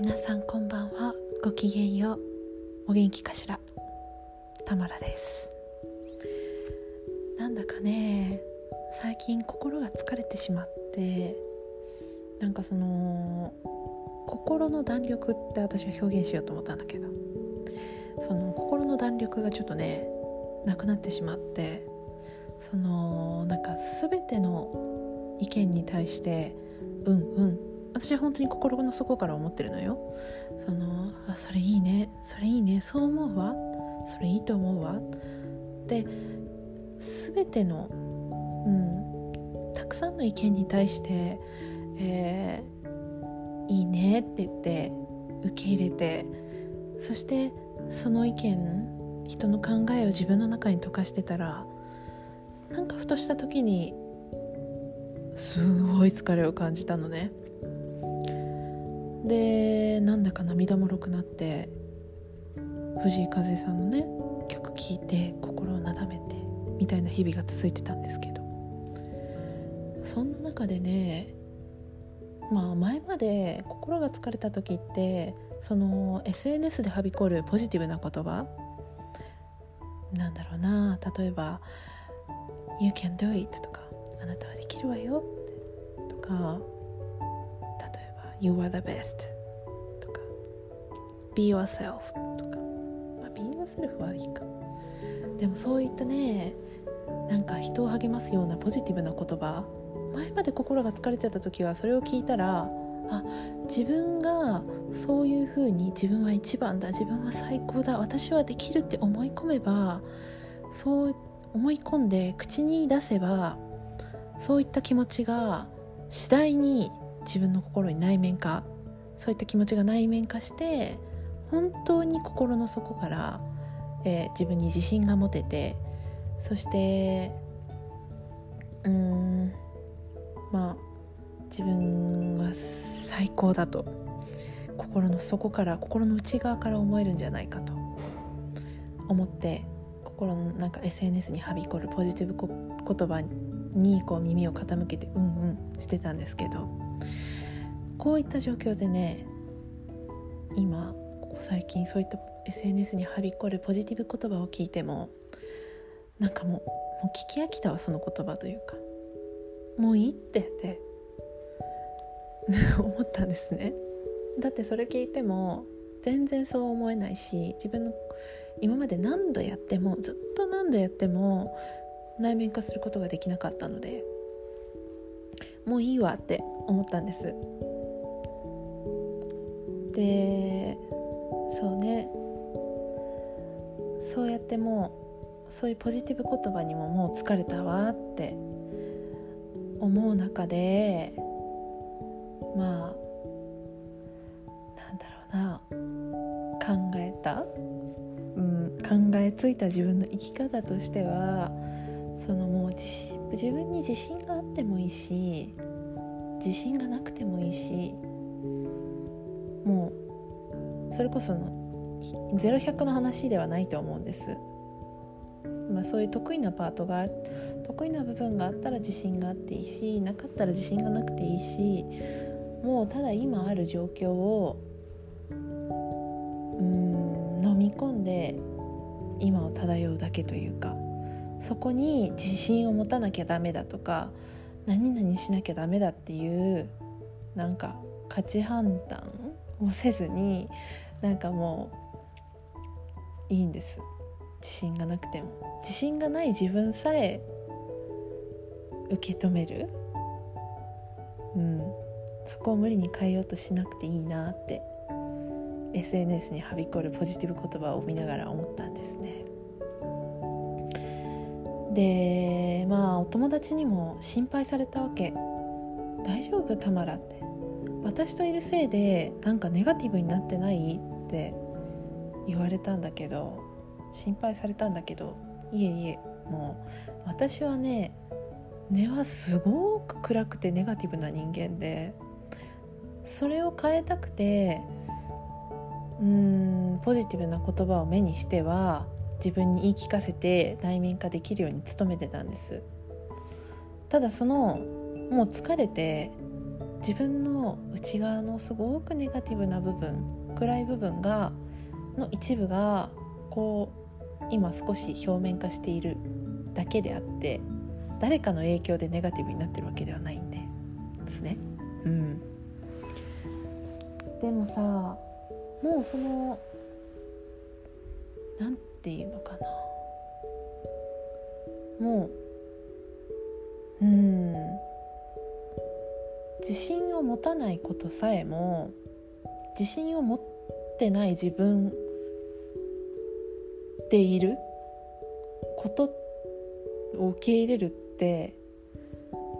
皆さんこんばんは。ごきげんよう。お元気かしら。たまらです。なんだかね最近心が疲れてしまってなんかその心の弾力って私は表現しようと思ったんだけどその心の弾力がちょっとねなくなってしまってそのなんか全ての意見に対してうんうん私は本当に心の底から思ってるのよ。そのあそれいいね。それいいね。そう思うわ。それいいと思うわ。で全ての、うん、たくさんの意見に対して、えー、いいねって言って受け入れてそしてその意見人の考えを自分の中に溶かしてたらなんかふとした時にすごい疲れを感じたのね。でなんだか涙もろくなって藤井風さんのね曲聴いて心をなだめてみたいな日々が続いてたんですけど。そんな中でねまあ前まで心が疲れた時ってその SNS ではびこるポジティブな言葉なんだろうな例えば「You can do it」とか「あなたはできるわよ」とか「You are the best」とか「Be yourself」とか、まあ、Be yourself はいいか。でもそういったねなんか人を励ますようなポジティブな言葉前まで心が疲れてた時はそれを聞いたらあ自分がそういうふうに自分は一番だ自分は最高だ私はできるって思い込めばそう思い込んで口に出せばそういった気持ちが次第に自分の心に内面化そういった気持ちが内面化して本当に心の底から、えー、自分に自信が持ててそしてうんまあ自分は最高だと心の底から心の内側から思えるんじゃないかと思って心のなんか SNS にはびこるポジティブ言葉にこう耳を傾けてうんうんしてたんですけどこういった状況でね今ここ最近そういった SNS にはびこるポジティブ言葉を聞いてもなんかもうもう聞き飽きたわその言葉というか。もういいってって 思ったんですね。だってそれ聞いても全然そう思えないし自分の今まで何度やってもずっと何度やっても内面化することができなかったので。もういいわって思ったんです。でそうね。そうやってもうそういうポジティブ言葉にももう疲れたわって思う中でまあなんだろうな。考えた、うん、考えついた自分の生き方としてはそのもう自分に自信がってもいいし自信がなくてもいいしもうそれこその0100の話ではないと思うんです。まあ、そういう得意なパートが得意な部分があったら自信があっていいしなかったら自信がなくていいしもうただ今ある状況をうん飲み込んで今を漂うだけというかそこに自信を持たなきゃダメだとか何々しなきゃダメだっていうなんか価値判断をせずになんかも。ういいんです自信がなくても自信がない自分さえ受け止める。うんそこを無理に変えようとしなくていいなって。SNS にはびこるポジティブ言葉を見ながら思った。んですでまあお友達にも心配されたわけ「大丈夫？タマラ」って「私といるせいでなんかネガティブになってない?」って言われたんだけど心配されたんだけどいえいえもう私はね根はすごく暗くてネガティブな人間でそれを変えたくてうんポジティブな言葉を目にしては自分に言い聞かせて内面化できるように努めてたんですただそのもう疲れて自分の内側のすごくネガティブな部分暗い部分がの一部がこう今少し表面化しているだけであって誰かの影響でネガティブになってるわけではないんでですね。うん、でもさもうその何て言うのかな。もううん。自信を持たないことさえも自信を持ってない自分でいることを受け入れるって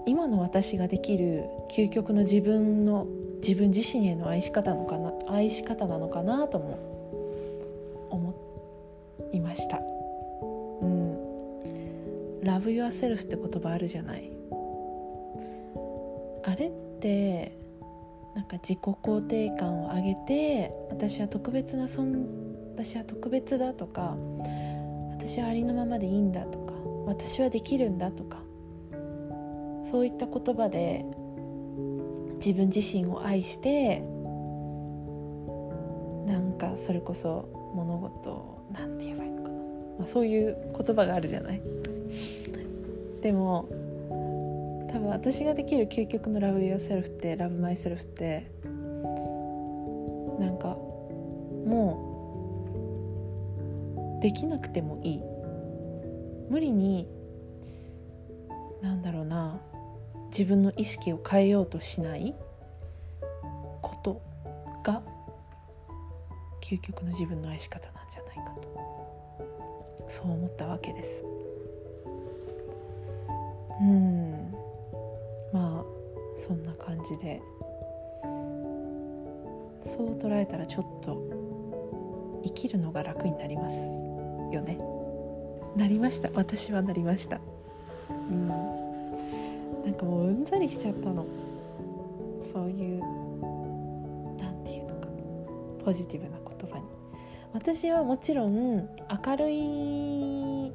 今の私ができる究極の自分の自分自身への愛し方のかな愛し方なのかなとも思ました。うん、Love yourself って言葉あるじゃない？あれってなんか自己肯定感を上げて私は特別なそん私は特別だとか私はありのままでいいんだとか私はできるんだとかそういった言葉で自分自身を愛してなんかそれこそ物事を何て言えばいいの？かな、まあ、そういう言葉があるじゃない？でも多分私ができる究極の love yourself って love myself ってなんかもうできなくてもいい。無理になんだろうな自分の意識を変えようとしない？ことが究極の自分の愛し方なんじゃないかと。そう思ったわけです。うん。まあそんな感じで。そう捉えたらちょっと生きるのが楽になりますよね。なりました。私はなりました。うん。なんかもううんざりしちゃったの。そういう何て言うのか。ポジティブな私はもちろん明るい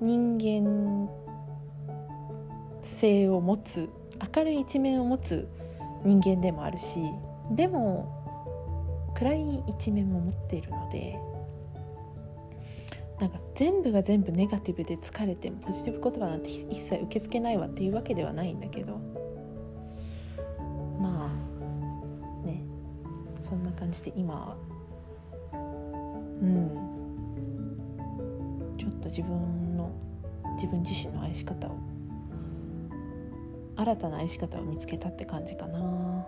人間性を持つ明るい一面を持つ人間でもあるしでも暗い一面も持っているのでなんか全部が全部ネガティブで疲れてもポジティブ言葉なんて一切受け付けないわっていうわけではないんだけどまあねそんな感じで今うん。ちょっと自分の自分自身の愛し方を新たな愛し方を見つけたって感じかな。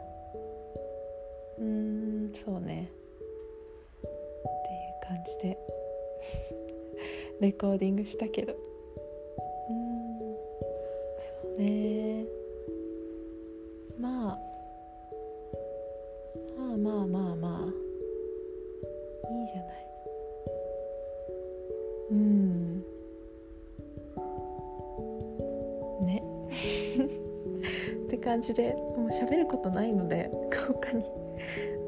うんそうね。っていう感じでレコーディングしたけど。うんそうね。まあまあまあまあまあ。いいじゃない。感じでもう喋ることないので他に。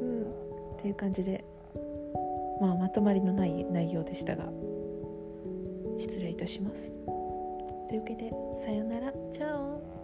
うん。っていう感じでまあまとまりのない内容でしたが失礼いたします。というわけでさよなら。チャオ。